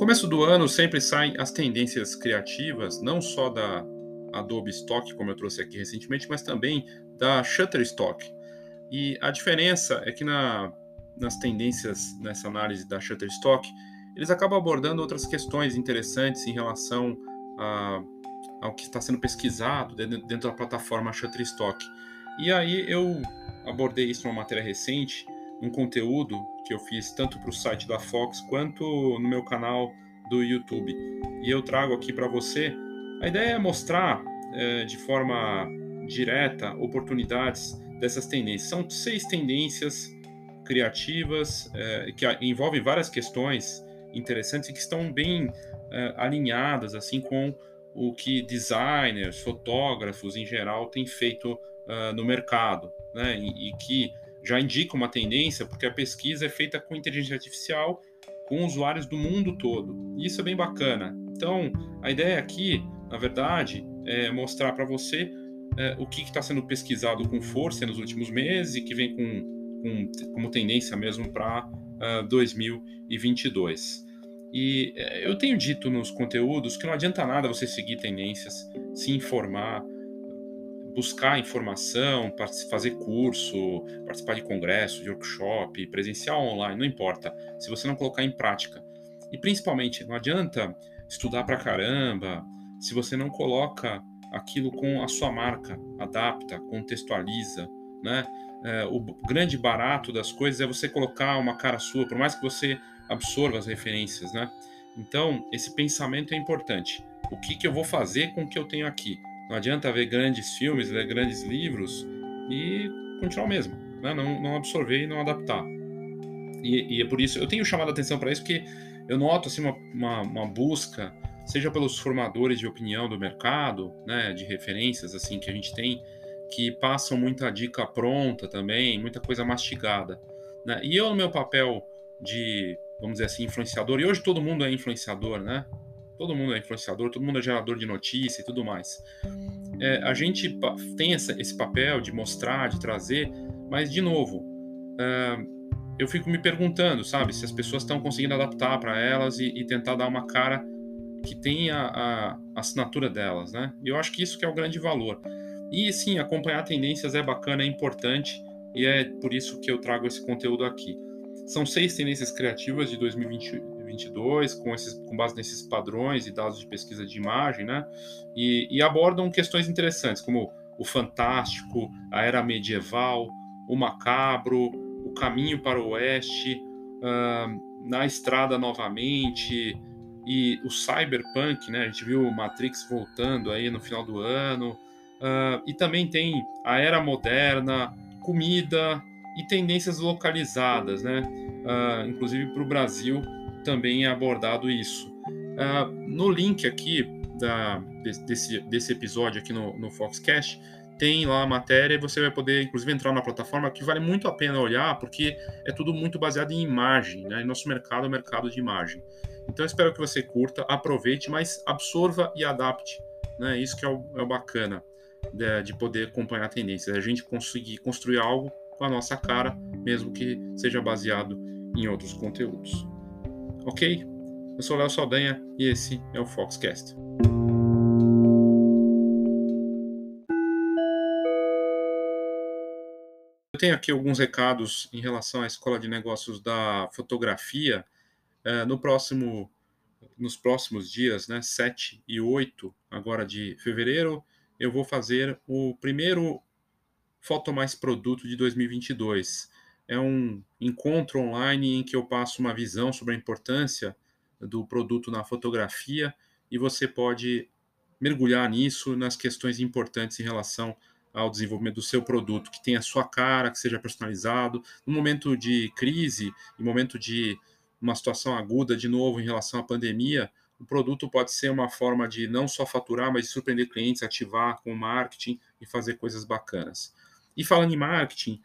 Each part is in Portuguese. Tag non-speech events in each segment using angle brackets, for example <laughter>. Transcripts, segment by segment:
começo do ano sempre saem as tendências criativas, não só da Adobe Stock, como eu trouxe aqui recentemente, mas também da Shutterstock. E a diferença é que na, nas tendências nessa análise da Shutterstock, eles acabam abordando outras questões interessantes em relação a, ao que está sendo pesquisado dentro da plataforma Shutterstock. E aí eu abordei isso numa matéria recente, um conteúdo que eu fiz tanto para o site da Fox quanto no meu canal do YouTube. E eu trago aqui para você. A ideia é mostrar é, de forma direta oportunidades dessas tendências. São seis tendências criativas é, que envolvem várias questões interessantes e que estão bem é, alinhadas assim com o que designers, fotógrafos em geral têm feito uh, no mercado, né? E, e, que já indica uma tendência, porque a pesquisa é feita com inteligência artificial com usuários do mundo todo. E isso é bem bacana. Então, a ideia aqui, na verdade, é mostrar para você é, o que está sendo pesquisado com força nos últimos meses e que vem com, com como tendência mesmo para uh, 2022. E é, eu tenho dito nos conteúdos que não adianta nada você seguir tendências, se informar, buscar informação, fazer curso, participar de congresso, de workshop, presencial online, não importa, se você não colocar em prática. E principalmente, não adianta estudar pra caramba se você não coloca aquilo com a sua marca, adapta, contextualiza, né? É, o grande barato das coisas é você colocar uma cara sua, por mais que você absorva as referências, né? Então, esse pensamento é importante. O que, que eu vou fazer com o que eu tenho aqui? Não adianta ver grandes filmes, ler grandes livros e continuar o mesmo, né? não, não absorver e não adaptar. E, e, é por isso, eu tenho chamado a atenção para isso, porque eu noto assim, uma, uma, uma, busca, seja pelos formadores de opinião do mercado, né, de referências assim que a gente tem, que passam muita dica pronta também, muita coisa mastigada. Né? E eu, no meu papel de, vamos dizer assim, influenciador, e hoje todo mundo é influenciador, né? Todo mundo é influenciador, todo mundo é gerador de notícia e tudo mais. É, a gente tem essa, esse papel de mostrar, de trazer, mas de novo, é, eu fico me perguntando, sabe, se as pessoas estão conseguindo adaptar para elas e, e, tentar dar uma cara que tenha a, a, assinatura delas, né? E eu acho que isso que é o grande valor. E sim, acompanhar tendências é bacana, é importante e é por isso que eu trago esse conteúdo aqui. São seis tendências criativas de 2020, 2022, com, esses, com base nesses padrões e dados de pesquisa de imagem, né? E, e abordam questões interessantes, como o fantástico, a era medieval, o macabro, o caminho para o oeste, uh, na estrada novamente, e o cyberpunk, né? A gente viu o Matrix voltando aí no final do ano, uh, e também tem a era moderna, comida e tendências localizadas, né? Uh, inclusive para o Brasil, também é abordado isso. Uh, no link aqui da, desse, desse episódio aqui no, no Foxcast, tem lá a matéria e você vai poder, inclusive, entrar na plataforma que vale muito a pena olhar, porque é tudo muito baseado em imagem, né? Nosso mercado é o mercado de imagem. Então, espero que você curta, aproveite, mas absorva e adapte, né? Isso que é o, é o bacana de, de poder acompanhar tendências, a gente conseguir construir algo com a nossa cara, mesmo que seja baseado em outros conteúdos. Ok? Eu sou Léo Saldanha e esse é o Foxcast. Eu tenho aqui alguns recados em relação à Escola de Negócios da Fotografia. É, no próximo, nos próximos dias, né, 7 e 8 agora de fevereiro, eu vou fazer o primeiro Foto Mais Produto de 2022 é um encontro online em que eu passo uma visão sobre a importância do produto na fotografia e você pode mergulhar nisso nas questões importantes em relação ao desenvolvimento do seu produto, que tenha a sua cara, que seja personalizado. No momento de crise, em momento de uma situação aguda, de novo, em relação à pandemia, o produto pode ser uma forma de não só faturar, mas de surpreender clientes, ativar com marketing e fazer coisas bacanas. E falando em marketing,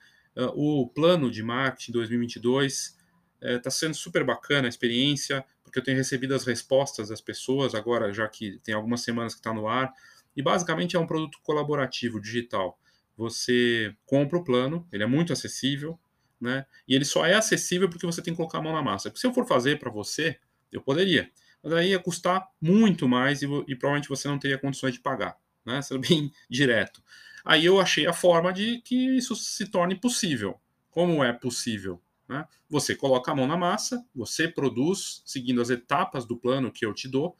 o plano de marketing 2022 está uh, sendo super bacana a experiência, porque eu tenho recebido as respostas das pessoas agora, já que tem algumas semanas que está no ar. E basicamente é um produto colaborativo digital. Você compra o plano, ele é muito acessível, né? E ele só é acessível porque você tem que colocar a mão na massa. Porque se eu for fazer para você, eu poderia. Mas aí ia custar muito mais e, e provavelmente você não teria condições de pagar, né? Sendo <laughs> bem direto. Aí eu achei a forma de que isso se torne possível. Como é possível? Né? Você coloca a mão na massa, você produz seguindo as etapas do plano que eu te dou.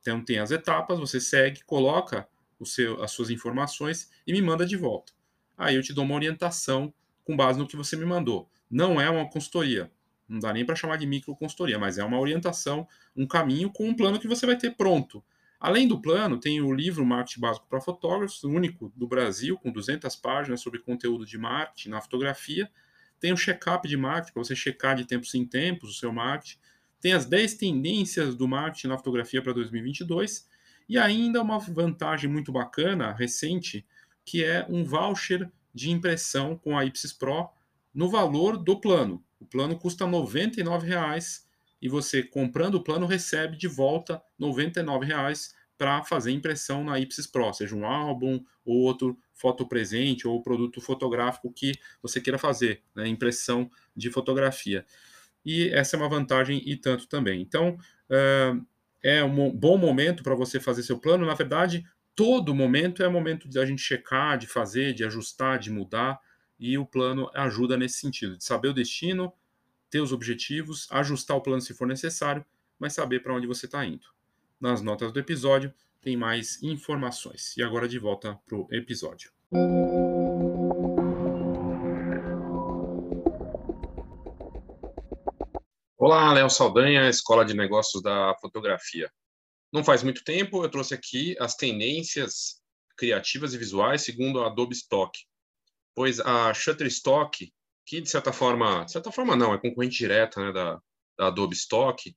Então tem as etapas, você segue, coloca o seu, as suas informações e me manda de volta. Aí eu te dou uma orientação com base no que você me mandou. Não é uma consultoria, não dá nem para chamar de micro consultoria, mas é uma orientação, um caminho com um plano que você vai ter pronto. Além do plano, tem o livro Marketing Básico para Fotógrafos, único do Brasil, com 200 páginas sobre conteúdo de marketing na fotografia. Tem o check-up de marketing, para você checar de tempos em tempos o seu marketing. Tem as 10 tendências do marketing na fotografia para 2022. E ainda uma vantagem muito bacana, recente, que é um voucher de impressão com a Ipsis Pro no valor do plano. O plano custa R$ 99,00 e você, comprando o plano, recebe de volta R$ 99,00 para fazer impressão na Ipsis Pro, seja um álbum ou outro foto presente ou produto fotográfico que você queira fazer, né, impressão de fotografia. E essa é uma vantagem e tanto também. Então, é um bom momento para você fazer seu plano. Na verdade, todo momento é momento de a gente checar, de fazer, de ajustar, de mudar. E o plano ajuda nesse sentido, de saber o destino, ter os objetivos, ajustar o plano se for necessário, mas saber para onde você está indo. Nas notas do episódio tem mais informações. E agora de volta para o episódio. Olá, Léo Saldanha, Escola de Negócios da Fotografia. Não faz muito tempo eu trouxe aqui as tendências criativas e visuais segundo a Adobe Stock, pois a Shutterstock, que de certa forma, de certa forma não, é concorrente direta né, da, da Adobe Stock,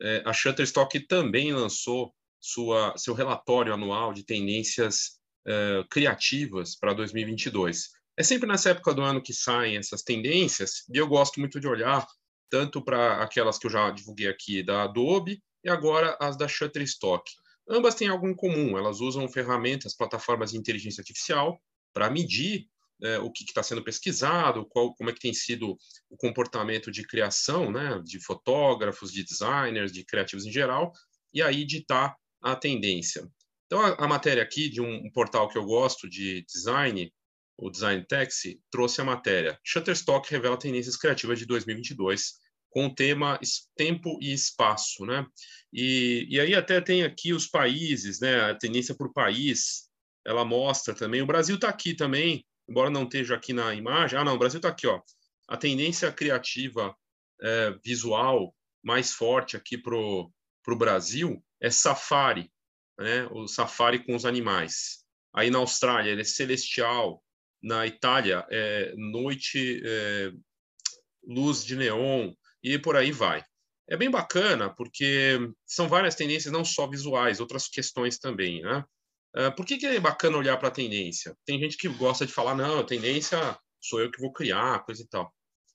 é, a Shutterstock também lançou sua, seu relatório anual de tendências é, criativas para 2022. É sempre nessa época do ano que saem essas tendências, e eu gosto muito de olhar tanto para aquelas que eu já divulguei aqui da Adobe e agora as da Shutterstock. Ambas têm algo em comum, elas usam ferramentas, plataformas de inteligência artificial para medir é, o que está sendo pesquisado, qual, como é que tem sido o comportamento de criação, né, de fotógrafos, de designers, de criativos em geral, e aí ditar a tendência. Então, a, a matéria aqui de um, um portal que eu gosto de design o Design Taxi, trouxe a matéria Shutterstock revela tendências criativas de 2022 com o tema tempo e espaço, né? E, e aí até tem aqui os países, né? A tendência por país, ela mostra também. O Brasil está aqui também, embora não esteja aqui na imagem. Ah, não, o Brasil está aqui, ó. A tendência criativa é, visual mais forte aqui pro pro Brasil é safari, né? O safari com os animais. Aí na Austrália ele é celestial, na Itália, é, noite, é, luz de neon e por aí vai. É bem bacana porque são várias tendências, não só visuais, outras questões também, né? Uh, por que, que é bacana olhar para a tendência? Tem gente que gosta de falar, não, tendência sou eu que vou criar, coisa e tal.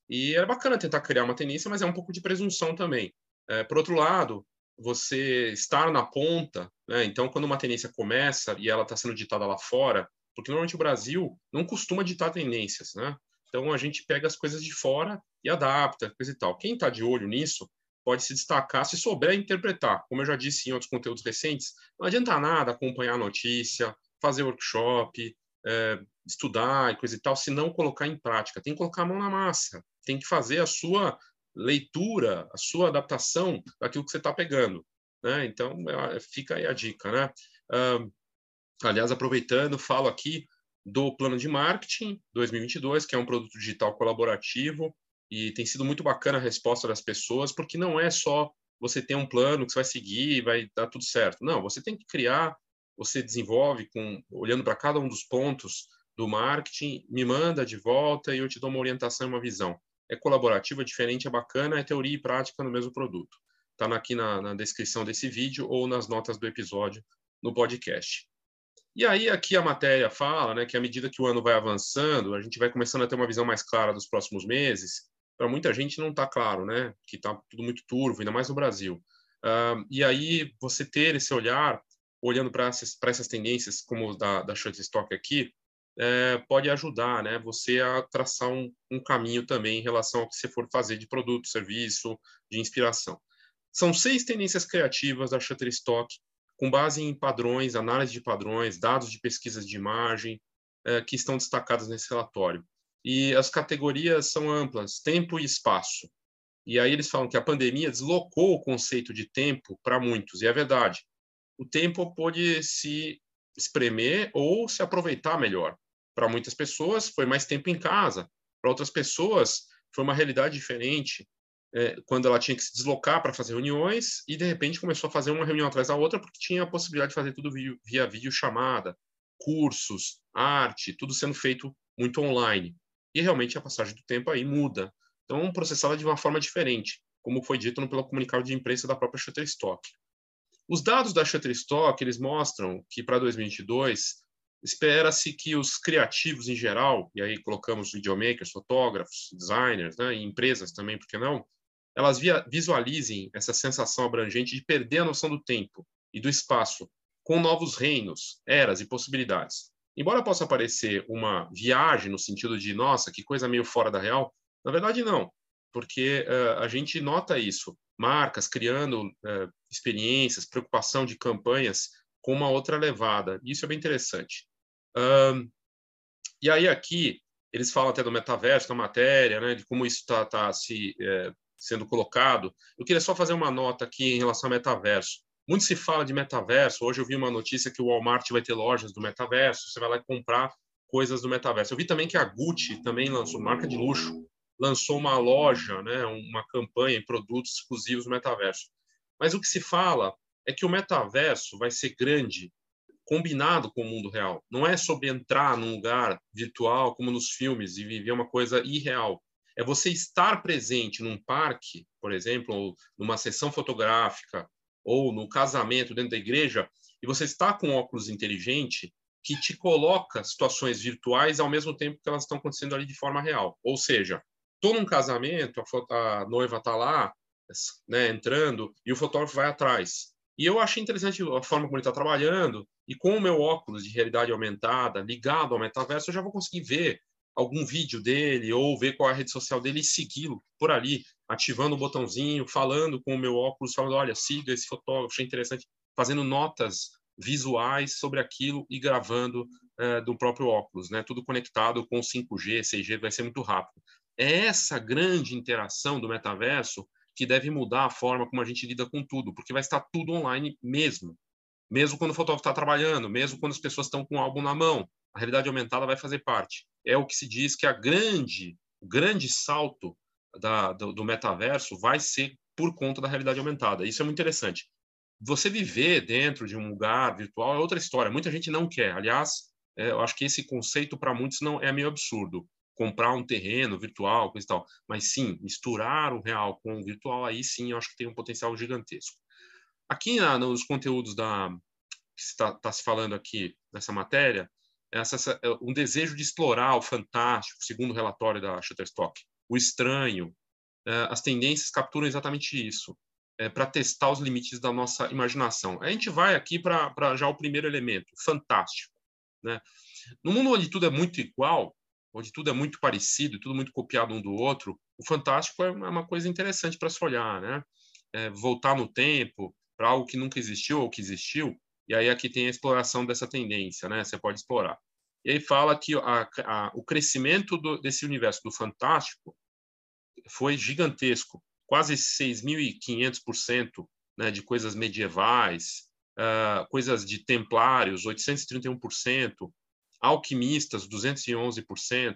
E é bacana tentar criar uma tendência, mas é um pouco de presunção também. É, por outro lado, você estar na ponta, né? então quando uma tendência começa e ela está sendo ditada lá fora, porque normalmente o Brasil não costuma ditar tendências, né? Então a gente pega as coisas de fora e adapta, coisa e tal. Quem está de olho nisso pode se destacar se souber interpretar. Como eu já disse em outros conteúdos recentes, não adianta nada acompanhar a notícia, fazer workshop, é, estudar e coisa e tal, se não colocar em prática. Tem que colocar a mão na massa, tem que fazer a sua leitura, a sua adaptação daquilo que você está pegando. Né? Então, fica aí a dica. Né? Aliás, aproveitando, falo aqui do plano de marketing 2022, que é um produto digital colaborativo e tem sido muito bacana a resposta das pessoas, porque não é só você ter um plano que você vai seguir e vai dar tudo certo. Não, você tem que criar, você desenvolve com olhando para cada um dos pontos do marketing, me manda de volta e eu te dou uma orientação e uma visão. É colaborativo, é diferente, é bacana, é teoria e prática no mesmo produto. Está aqui na, na descrição desse vídeo ou nas notas do episódio no podcast. E aí aqui a matéria fala, né, que à medida que o ano vai avançando, a gente vai começando a ter uma visão mais clara dos próximos meses. Para muita gente não está claro, né, que está tudo muito turvo, ainda mais no Brasil. Uh, e aí você ter esse olhar, olhando para essas, essas tendências, como da, da Shutterstock aqui, é, pode ajudar, né, você a traçar um, um caminho também em relação ao que você for fazer de produto, serviço, de inspiração. São seis tendências criativas da Shutterstock, com base em padrões, análise de padrões, dados de pesquisas de imagem, é, que estão destacadas nesse relatório. E as categorias são amplas, tempo e espaço. E aí eles falam que a pandemia deslocou o conceito de tempo para muitos, e é verdade. O tempo pode se espremer ou se aproveitar melhor. Para muitas pessoas, foi mais tempo em casa. Para outras pessoas, foi uma realidade diferente é, quando ela tinha que se deslocar para fazer reuniões e de repente começou a fazer uma reunião atrás da outra porque tinha a possibilidade de fazer tudo via, via vídeo chamada, cursos, arte, tudo sendo feito muito online. E realmente a passagem do tempo aí muda. Então, processada de uma forma diferente, como foi dito pelo comunicado de imprensa da própria Shutterstock. Os dados da Shutterstock, eles mostram que para 2022 espera-se que os criativos em geral, e aí colocamos videomakers, fotógrafos, designers, né, e empresas também, por que não, elas via, visualizem essa sensação abrangente de perder a noção do tempo e do espaço, com novos reinos, eras e possibilidades. Embora possa parecer uma viagem no sentido de, nossa, que coisa meio fora da real, na verdade não, porque uh, a gente nota isso. Marcas criando uh, experiências, preocupação de campanhas com uma outra levada. Isso é bem interessante. Um, e aí aqui eles falam até do metaverso na matéria, né, de como isso está tá se é, sendo colocado. Eu queria só fazer uma nota aqui em relação ao metaverso. Muito se fala de metaverso. Hoje eu vi uma notícia que o Walmart vai ter lojas do metaverso. Você vai lá comprar coisas do metaverso. Eu vi também que a Gucci também lançou, marca de luxo, lançou uma loja, né, uma campanha em produtos exclusivos do metaverso. Mas o que se fala é que o metaverso vai ser grande combinado com o mundo real. Não é sobre entrar num lugar virtual como nos filmes e viver uma coisa irreal é você estar presente num parque, por exemplo, ou numa sessão fotográfica, ou no casamento dentro da igreja, e você está com óculos inteligente que te coloca situações virtuais ao mesmo tempo que elas estão acontecendo ali de forma real. Ou seja, estou num casamento, a, a noiva está lá, né, entrando, e o fotógrafo vai atrás. E eu achei interessante a forma como ele está trabalhando, e com o meu óculos de realidade aumentada ligado ao metaverso, eu já vou conseguir ver algum vídeo dele ou ver qual é a rede social dele e segui-lo por ali, ativando o botãozinho, falando com o meu óculos, falando, olha, siga esse fotógrafo, achei interessante, fazendo notas visuais sobre aquilo e gravando é, do próprio óculos, né? Tudo conectado com 5G, 6G, vai ser muito rápido. É essa grande interação do metaverso que deve mudar a forma como a gente lida com tudo, porque vai estar tudo online mesmo. Mesmo quando o fotógrafo está trabalhando, mesmo quando as pessoas estão com o álbum na mão, a realidade aumentada vai fazer parte. É o que se diz que a grande, o grande salto da, do, do metaverso vai ser por conta da realidade aumentada. Isso é muito interessante. Você viver dentro de um lugar virtual é outra história. Muita gente não quer. Aliás, é, eu acho que esse conceito para muitos não é meio absurdo. Comprar um terreno virtual, coisa e tal. Mas sim, misturar o real com o virtual, aí sim, eu acho que tem um potencial gigantesco. Aqui na, nos conteúdos da que está tá se falando aqui nessa matéria, essa, essa, é, um desejo de explorar o fantástico, segundo o relatório da Shutterstock, o estranho. É, as tendências capturam exatamente isso, é, para testar os limites da nossa imaginação. A gente vai aqui para já o primeiro elemento, fantástico. Né? No mundo onde tudo é muito igual, onde tudo é muito parecido, tudo muito copiado um do outro, o fantástico é uma coisa interessante para se olhar, né? É, voltar no tempo para algo que nunca existiu ou que existiu, e aí aqui tem a exploração dessa tendência, né? Você pode explorar. E aí fala que a, a, o crescimento do, desse universo do fantástico foi gigantesco, quase 6.500% né, de coisas medievais, uh, coisas de templários, 831%, alquimistas, 211%,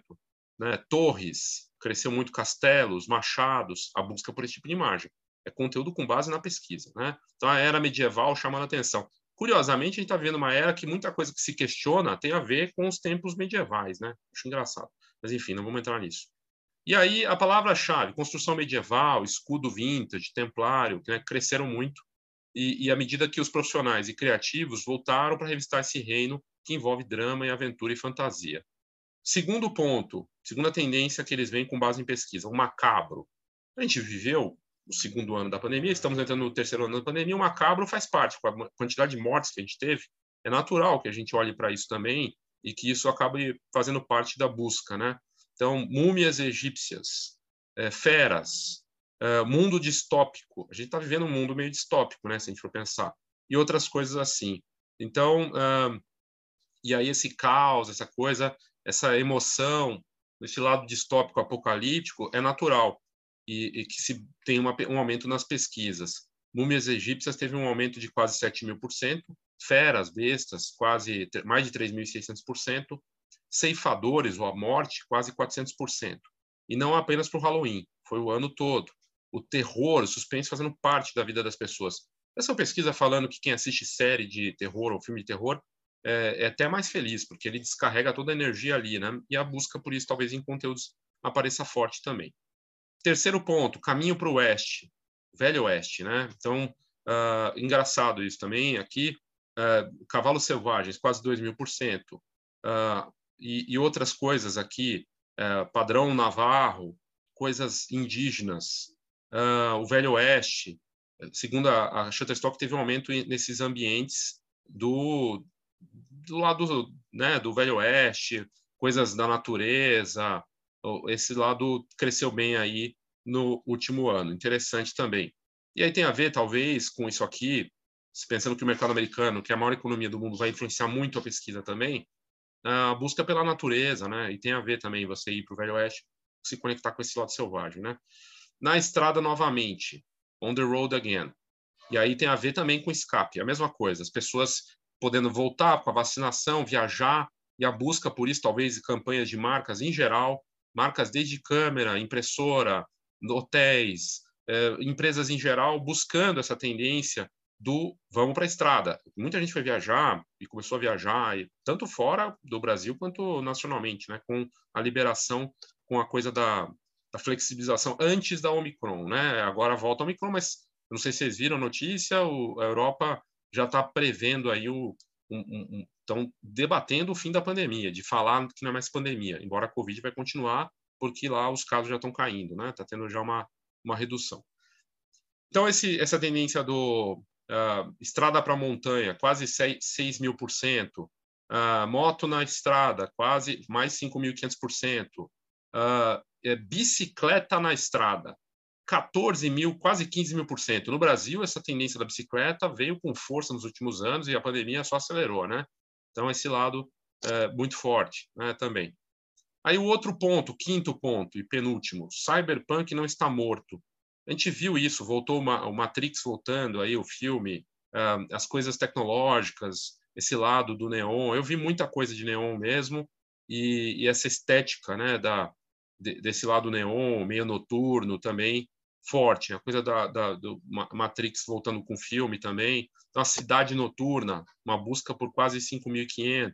né, torres, cresceu muito castelos, machados, a busca por esse tipo de imagem. É conteúdo com base na pesquisa. Né? Então, a era medieval chamando a atenção. Curiosamente, a gente está vendo uma era que muita coisa que se questiona tem a ver com os tempos medievais, né? Acho engraçado. Mas, enfim, não vamos entrar nisso. E aí, a palavra-chave, construção medieval, escudo vintage, templário, né, cresceram muito. E, e à medida que os profissionais e criativos voltaram para revistar esse reino que envolve drama e aventura e fantasia. Segundo ponto, segunda tendência que eles vêm com base em pesquisa, o macabro. A gente viveu o segundo ano da pandemia, estamos entrando no terceiro ano da pandemia, o macabro faz parte, com a quantidade de mortes que a gente teve, é natural que a gente olhe para isso também e que isso acabe fazendo parte da busca, né? Então, múmias egípcias, é, feras, uh, mundo distópico. A gente está vivendo um mundo meio distópico, né, se a gente for pensar. E outras coisas assim. Então, uh, e aí esse caos, essa coisa, essa emoção, esse lado distópico apocalíptico é natural e, e que se tem uma, um aumento nas pesquisas. Múmias egípcias teve um aumento de quase 7 mil por cento, feras, bestas, quase mais de 3.600%, ceifadores ou a morte, quase 400%. E não apenas para o Halloween, foi o ano todo. O terror, o suspense fazendo parte da vida das pessoas. Essa pesquisa falando que quem assiste série de terror ou filme de terror é, é até mais feliz, porque ele descarrega toda a energia ali, né? E a busca por isso, talvez em conteúdos, apareça forte também. Terceiro ponto, caminho para o oeste, velho oeste, né? Então, uh, engraçado isso também aqui, uh, cavalos selvagens, quase 2 mil por cento, uh, e outras coisas aqui, uh, padrão navarro, coisas indígenas, o velho oeste, segundo a, a Shutterstock, teve um aumento nesses ambientes do, do lado né, do velho oeste, coisas da natureza, esse lado cresceu bem aí no último ano, interessante também. E aí tem a ver, talvez, com isso aqui, pensando que o mercado americano, que é a maior economia do mundo, vai influenciar muito a pesquisa também, a busca pela natureza, né? E tem a ver também você ir para o Velho Oeste, se conectar com esse lado selvagem, né? Na estrada novamente, on the road again. E aí tem a ver também com escape, a mesma coisa, as pessoas podendo voltar com a vacinação, viajar, e a busca por isso, talvez, campanhas de marcas em geral, marcas desde câmera, impressora, hotéis, eh, empresas em geral, buscando essa tendência do vamos para a estrada. Muita gente foi viajar e começou a viajar, tanto fora do Brasil quanto nacionalmente, né, com a liberação, com a coisa da, da flexibilização antes da Omicron. Né? Agora volta a Omicron, mas não sei se vocês viram a notícia, o, a Europa já está prevendo aí o. Estão um, um, debatendo o fim da pandemia, de falar que não é mais pandemia, embora a Covid vai continuar, porque lá os casos já estão caindo, né? Está tendo já uma, uma redução. Então, esse, essa tendência do uh, estrada para montanha, quase 6, 6 mil por cento, uh, moto na estrada, quase mais 5.500%, uh, é, bicicleta na estrada, 14 mil, quase 15 mil por cento. No Brasil, essa tendência da bicicleta veio com força nos últimos anos e a pandemia só acelerou, né? Então, esse lado é muito forte né, também. Aí o outro ponto, quinto ponto e penúltimo, Cyberpunk não está morto. A gente viu isso, voltou uma, o Matrix voltando aí, o filme, uh, as coisas tecnológicas, esse lado do neon. Eu vi muita coisa de neon mesmo e, e essa estética, né, da de, desse lado neon, meio noturno também forte. A coisa da, da do Matrix voltando com o filme também. Então, a cidade noturna, uma busca por quase 5.500.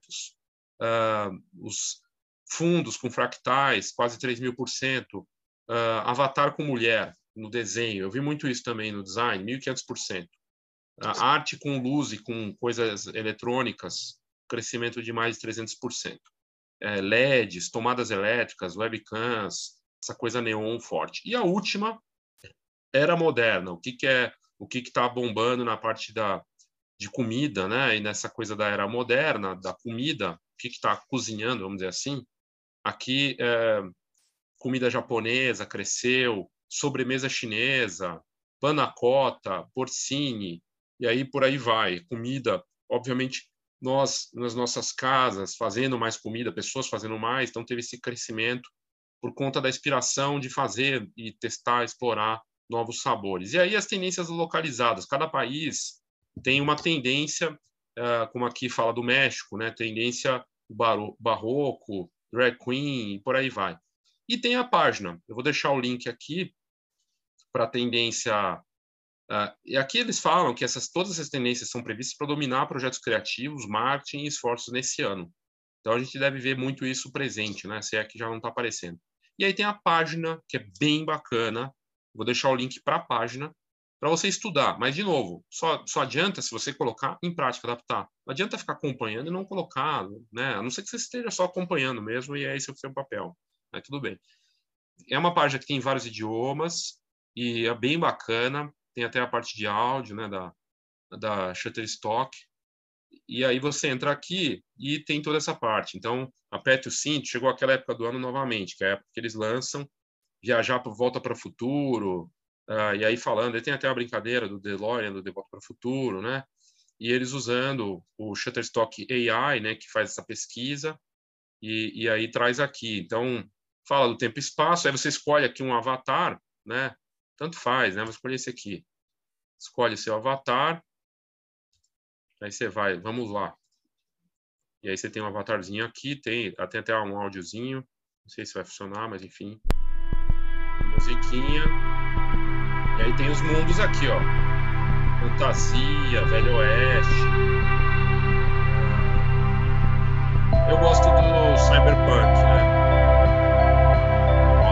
Uh, os fundos com fractais, quase 3 mil por cento. Ah, avatar com mulher, no desenho. Eu vi muito isso também no design, 1.500%. A arte com luz e com coisas eletrônicas, crescimento de mais de 300%. É, LEDs, tomadas elétricas, webcams, essa coisa neon forte. E a última, era moderna. O que, que é o que está bombando na parte da, de comida, né? E nessa coisa da era moderna, da comida, o que está cozinhando, vamos dizer assim. Aqui, é, comida japonesa cresceu, sobremesa chinesa, panacota, porcine, e aí por aí vai. Comida, obviamente, nós nas nossas casas fazendo mais comida, pessoas fazendo mais, então teve esse crescimento por conta da inspiração de fazer e testar, explorar novos sabores. E aí as tendências localizadas, cada país tem uma tendência, uh, como aqui fala do México, né, tendência barroco, drag queen, e por aí vai. E tem a página. Eu vou deixar o link aqui para a tendência. Uh, e aqui eles falam que essas, todas essas tendências são previstas para dominar projetos criativos, marketing e esforços nesse ano. Então a gente deve ver muito isso presente, né? Se é que já não está aparecendo. E aí tem a página, que é bem bacana. Vou deixar o link para a página para você estudar. Mas, de novo, só, só adianta se você colocar em prática, adaptar. Não adianta ficar acompanhando e não colocar, né? A não ser que você esteja só acompanhando mesmo e é esse o seu papel. Mas tudo bem. É uma página que tem vários idiomas, e é bem bacana. Tem até a parte de áudio, né, da, da Shutterstock. E aí você entra aqui e tem toda essa parte. Então, aperte o cinto, chegou aquela época do ano novamente, que é a época que eles lançam Viajar por Volta para o Futuro, Uh, e aí falando, tem até a brincadeira do DeLorean, do De Volta para o Futuro, né? E eles usando o Shutterstock AI, né, que faz essa pesquisa, e, e aí traz aqui. Então, fala do tempo e espaço, aí você escolhe aqui um avatar, né? Tanto faz, né? Vou escolher esse aqui. Escolhe seu avatar. Aí você vai, vamos lá. E aí você tem um avatarzinho aqui, tem, tem até um áudiozinho. Não sei se vai funcionar, mas enfim. Musiquinha. E aí tem os mundos aqui, ó. Fantasia, Velho Oeste. Eu gosto do Cyberpunk, né?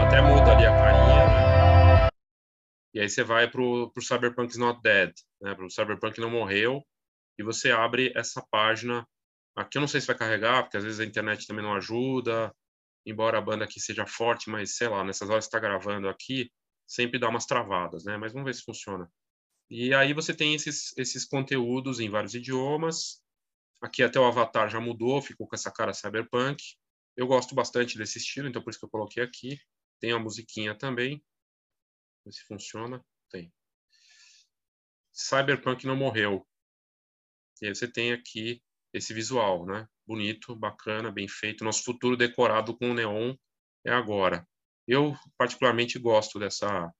Até muda ali a carinha, né? E aí você vai pro, pro Cyberpunk Not Dead, né? Pro Cyberpunk não morreu. E você abre essa página. Aqui eu não sei se vai carregar, porque às vezes a internet também não ajuda. Embora a banda aqui seja forte, mas sei lá, nessas horas que está gravando aqui, sempre dá umas travadas, né? Mas vamos ver se funciona. E aí você tem esses, esses conteúdos em vários idiomas. Aqui até o avatar já mudou, ficou com essa cara cyberpunk. Eu gosto bastante desse estilo, então por isso que eu coloquei aqui. Tem a musiquinha também. Ver se funciona. Tem. Cyberpunk não morreu. E aí você tem aqui esse visual, né? Bonito, bacana, bem feito. Nosso futuro decorado com neon é agora. Eu particularmente gosto dessa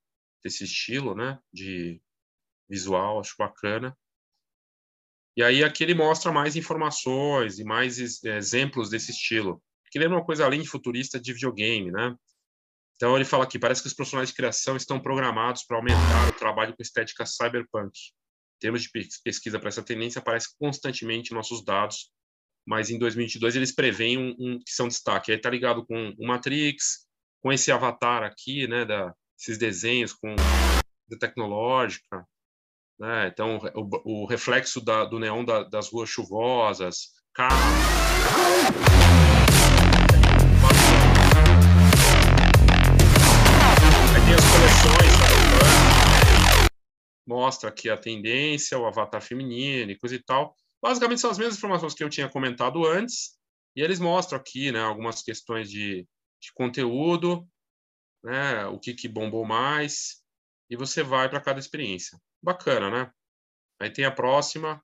desse estilo, né, de visual, acho bacana. E aí aqui ele mostra mais informações e mais exemplos desse estilo. Que lembra uma coisa além de futurista de videogame, né? Então ele fala aqui, parece que os profissionais de criação estão programados para aumentar o trabalho com estética cyberpunk. Termos de pesquisa para essa tendência, aparece constantemente em nossos dados, mas em 2022 eles preveem um, um que são destaque. Aí está ligado com o Matrix, com esse avatar aqui, né, da, esses desenhos com da tecnológica, né? Então o, o reflexo da, do neon da, das ruas chuvosas, carros. Aí tem as coleções? Mostra aqui a tendência, o avatar feminino e coisa e tal. Basicamente são as mesmas informações que eu tinha comentado antes, e eles mostram aqui, né, algumas questões de de conteúdo, né? O que, que bombou mais, e você vai para cada experiência. Bacana, né? Aí tem a próxima.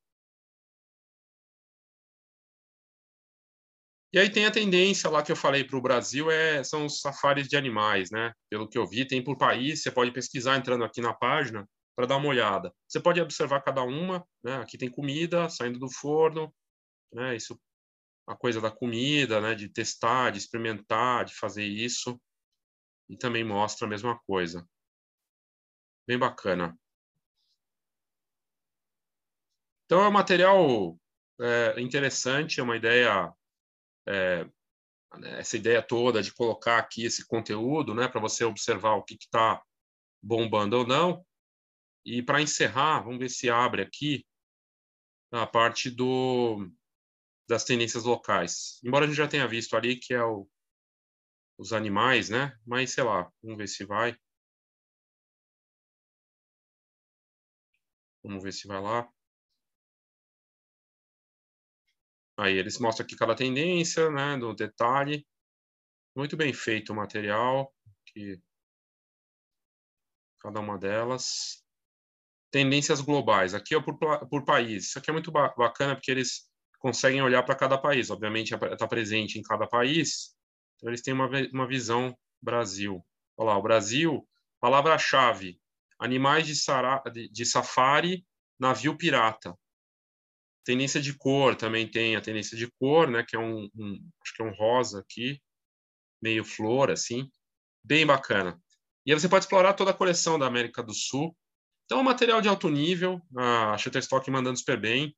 E aí tem a tendência lá que eu falei para o Brasil, é, são os safaris de animais, né? Pelo que eu vi, tem por país, você pode pesquisar entrando aqui na página para dar uma olhada. Você pode observar cada uma, né? Aqui tem comida saindo do forno, né? Isso a coisa da comida, né, de testar, de experimentar, de fazer isso. E também mostra a mesma coisa. Bem bacana. Então é um material é, interessante, é uma ideia, é, essa ideia toda de colocar aqui esse conteúdo, né, para você observar o que está bombando ou não. E para encerrar, vamos ver se abre aqui a parte do das tendências locais. Embora a gente já tenha visto ali que é o, os animais, né? Mas sei lá, vamos ver se vai. Vamos ver se vai lá. Aí eles mostram aqui cada tendência, né, do detalhe. Muito bem feito o material, que cada uma delas. Tendências globais. Aqui é por, por país. Isso aqui é muito bacana porque eles conseguem olhar para cada país. Obviamente, está presente em cada país, então eles têm uma, uma visão Brasil. Olha lá, o Brasil, palavra-chave, animais de, sara, de, de safari, navio pirata. Tendência de cor também tem a tendência de cor, né, que é um, um acho que é um rosa aqui, meio flor, assim, bem bacana. E aí você pode explorar toda a coleção da América do Sul. Então, é um material de alto nível, a Shutterstock mandando super bem.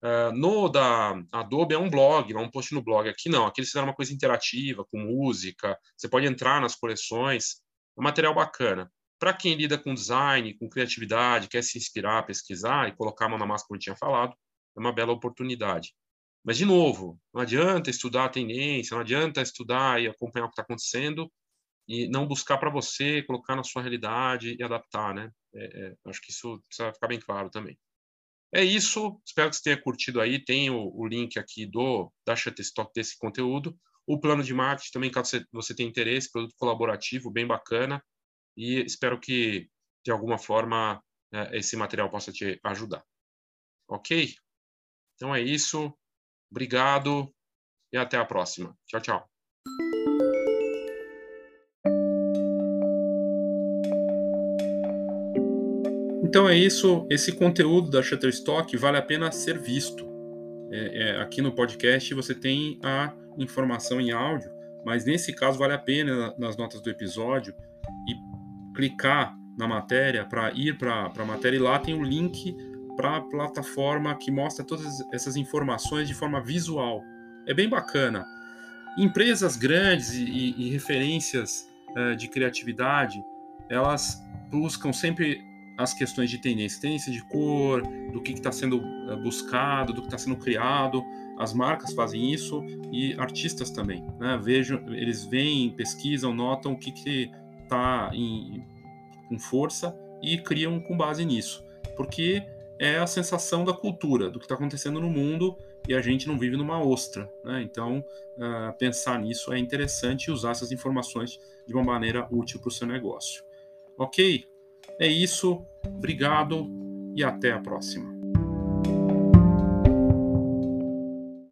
Uh, no da Adobe é um blog, é um post no blog. Aqui não, aqui eles fizeram uma coisa interativa, com música, você pode entrar nas coleções, é um material bacana. Para quem lida com design, com criatividade, quer se inspirar, pesquisar e colocar a mão na massa, como eu tinha falado, é uma bela oportunidade. Mas, de novo, não adianta estudar a tendência, não adianta estudar e acompanhar o que está acontecendo e não buscar para você, colocar na sua realidade e adaptar, né? É, é, acho que isso precisa ficar bem claro também. É isso, espero que você tenha curtido aí, tem o, o link aqui do da Shutterstock desse conteúdo, o plano de marketing também, caso você, você tenha interesse, produto colaborativo, bem bacana, e espero que de alguma forma é, esse material possa te ajudar. Ok? Então é isso. Obrigado e até a próxima. Tchau, tchau. Então é isso. Esse conteúdo da Shutterstock vale a pena ser visto. É, é, aqui no podcast você tem a informação em áudio, mas nesse caso vale a pena nas notas do episódio e clicar na matéria para ir para a matéria e lá tem o um link para a plataforma que mostra todas essas informações de forma visual. É bem bacana. Empresas grandes e, e, referências uh, de criatividade, elas buscam sempre as questões de tendência, tendência de cor, do que está sendo eh, buscado, do que está sendo criado. As marcas fazem isso e artistas também. Né? Vejam, eles veem, pesquisam, notam o que está com força e criam com base nisso. Porque é a sensação da cultura, do que está acontecendo no mundo e a gente não vive numa ostra. Né? Então, uh, pensar nisso é interessante e usar essas informações de uma maneira útil para o seu negócio. Ok? É isso, obrigado e até a próxima.